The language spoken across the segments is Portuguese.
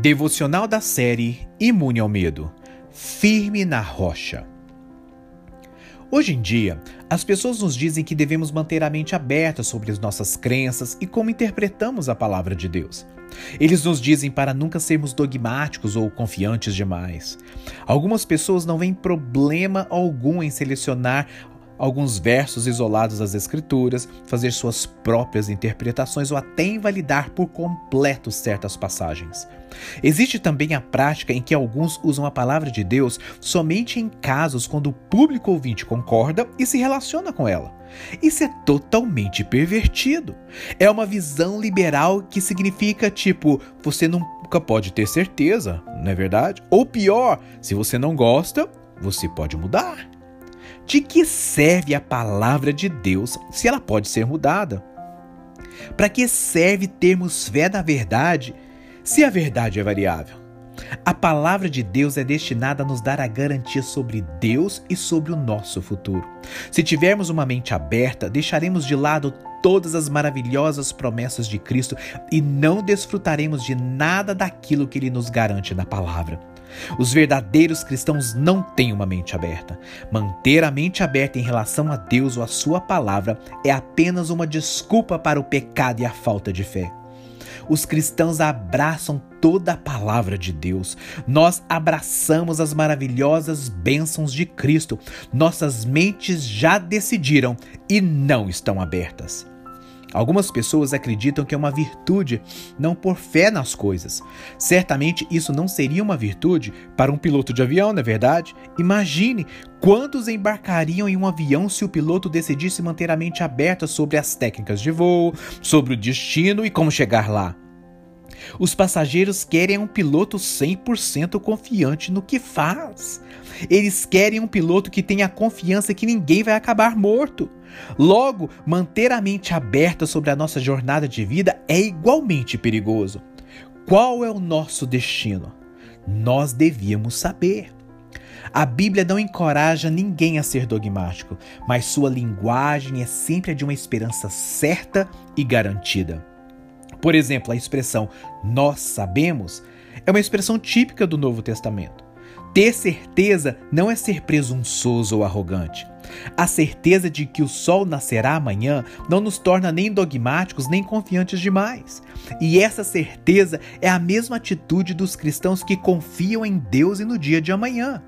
Devocional da série Imune ao Medo Firme na Rocha. Hoje em dia, as pessoas nos dizem que devemos manter a mente aberta sobre as nossas crenças e como interpretamos a palavra de Deus. Eles nos dizem para nunca sermos dogmáticos ou confiantes demais. Algumas pessoas não veem problema algum em selecionar alguns versos isolados das Escrituras, fazer suas próprias interpretações ou até invalidar por completo certas passagens. Existe também a prática em que alguns usam a palavra de Deus somente em casos quando o público ouvinte concorda e se relaciona com ela. Isso é totalmente pervertido. É uma visão liberal que significa tipo, você nunca pode ter certeza, não é verdade? Ou pior, se você não gosta, você pode mudar. De que serve a palavra de Deus se ela pode ser mudada? Para que serve termos fé na verdade se a verdade é variável? A palavra de Deus é destinada a nos dar a garantia sobre Deus e sobre o nosso futuro. Se tivermos uma mente aberta, deixaremos de lado todas as maravilhosas promessas de Cristo e não desfrutaremos de nada daquilo que Ele nos garante na palavra. Os verdadeiros cristãos não têm uma mente aberta. Manter a mente aberta em relação a Deus ou a Sua palavra é apenas uma desculpa para o pecado e a falta de fé. Os cristãos abraçam toda a palavra de Deus. Nós abraçamos as maravilhosas bênçãos de Cristo. Nossas mentes já decidiram e não estão abertas. Algumas pessoas acreditam que é uma virtude não pôr fé nas coisas. Certamente isso não seria uma virtude para um piloto de avião, não é verdade? Imagine quantos embarcariam em um avião se o piloto decidisse manter a mente aberta sobre as técnicas de voo, sobre o destino e como chegar lá. Os passageiros querem um piloto 100% confiante no que faz. Eles querem um piloto que tenha confiança que ninguém vai acabar morto. Logo, manter a mente aberta sobre a nossa jornada de vida é igualmente perigoso. Qual é o nosso destino? Nós devíamos saber. A Bíblia não encoraja ninguém a ser dogmático, mas sua linguagem é sempre a de uma esperança certa e garantida. Por exemplo, a expressão nós sabemos é uma expressão típica do Novo Testamento. Ter certeza não é ser presunçoso ou arrogante. A certeza de que o sol nascerá amanhã não nos torna nem dogmáticos nem confiantes demais. E essa certeza é a mesma atitude dos cristãos que confiam em Deus e no dia de amanhã.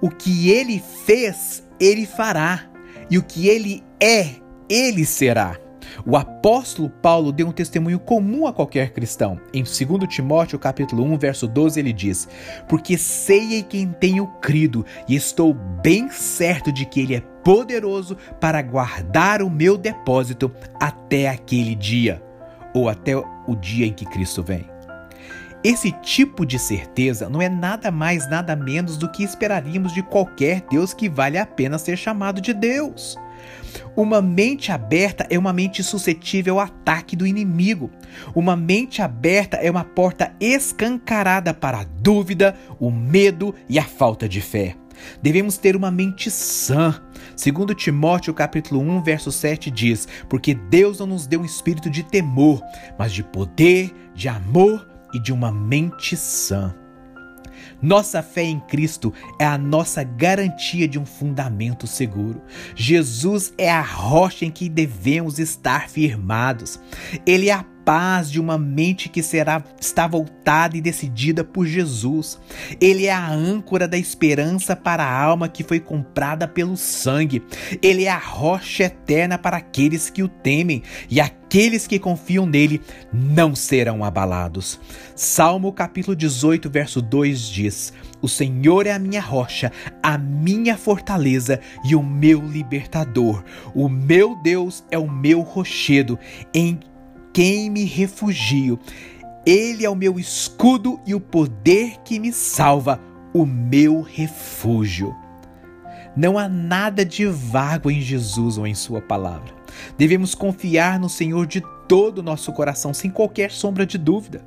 O que ele fez, ele fará. E o que ele é, ele será. O apóstolo Paulo deu um testemunho comum a qualquer cristão. Em 2 Timóteo capítulo 1, verso 12, ele diz: "Porque sei em quem tenho crido e estou bem certo de que ele é poderoso para guardar o meu depósito até aquele dia, ou até o dia em que Cristo vem." Esse tipo de certeza não é nada mais, nada menos do que esperaríamos de qualquer Deus que vale a pena ser chamado de Deus. Uma mente aberta é uma mente suscetível ao ataque do inimigo. Uma mente aberta é uma porta escancarada para a dúvida, o medo e a falta de fé. Devemos ter uma mente sã. Segundo Timóteo capítulo 1, verso 7 diz: "Porque Deus não nos deu um espírito de temor, mas de poder, de amor e de uma mente sã." Nossa fé em Cristo é a nossa garantia de um fundamento seguro. Jesus é a rocha em que devemos estar firmados. Ele é a paz de uma mente que será está voltada e decidida por Jesus. Ele é a âncora da esperança para a alma que foi comprada pelo sangue. Ele é a rocha eterna para aqueles que o temem e aqueles que confiam nele não serão abalados. Salmo capítulo 18, verso 2 diz: O Senhor é a minha rocha, a minha fortaleza e o meu libertador. O meu Deus é o meu rochedo, em quem me refugio. Ele é o meu escudo e o poder que me salva, o meu refúgio. Não há nada de vago em Jesus ou em Sua palavra. Devemos confiar no Senhor de todo o nosso coração, sem qualquer sombra de dúvida.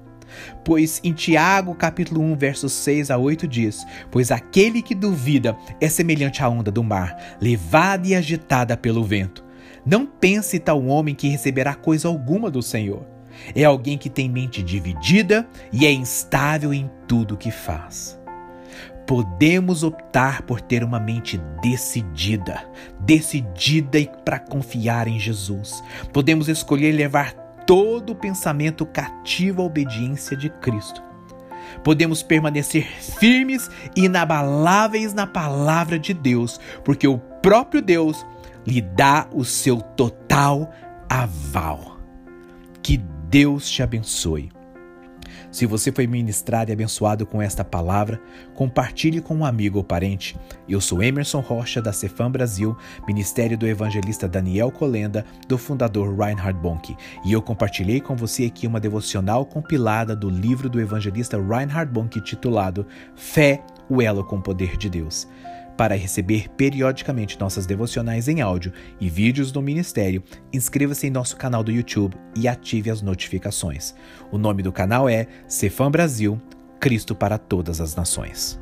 Pois em Tiago, capítulo 1, versos 6 a 8 diz: Pois aquele que duvida é semelhante à onda do mar, levada e agitada pelo vento. Não pense tal homem que receberá coisa alguma do Senhor. É alguém que tem mente dividida e é instável em tudo que faz. Podemos optar por ter uma mente decidida, decidida e para confiar em Jesus. Podemos escolher levar todo o pensamento cativo à obediência de Cristo. Podemos permanecer firmes e inabaláveis na palavra de Deus, porque o próprio Deus lhe dá o seu total aval. Que Deus te abençoe. Se você foi ministrado e abençoado com esta palavra, compartilhe com um amigo ou parente. Eu sou Emerson Rocha, da Cefam Brasil, Ministério do Evangelista Daniel Colenda, do fundador Reinhard Bonk, e eu compartilhei com você aqui uma devocional compilada do livro do evangelista Reinhard Bonk titulado Fé, o elo com o poder de Deus. Para receber periodicamente nossas devocionais em áudio e vídeos do ministério, inscreva-se em nosso canal do YouTube e ative as notificações. O nome do canal é Cefam Brasil, Cristo para todas as nações.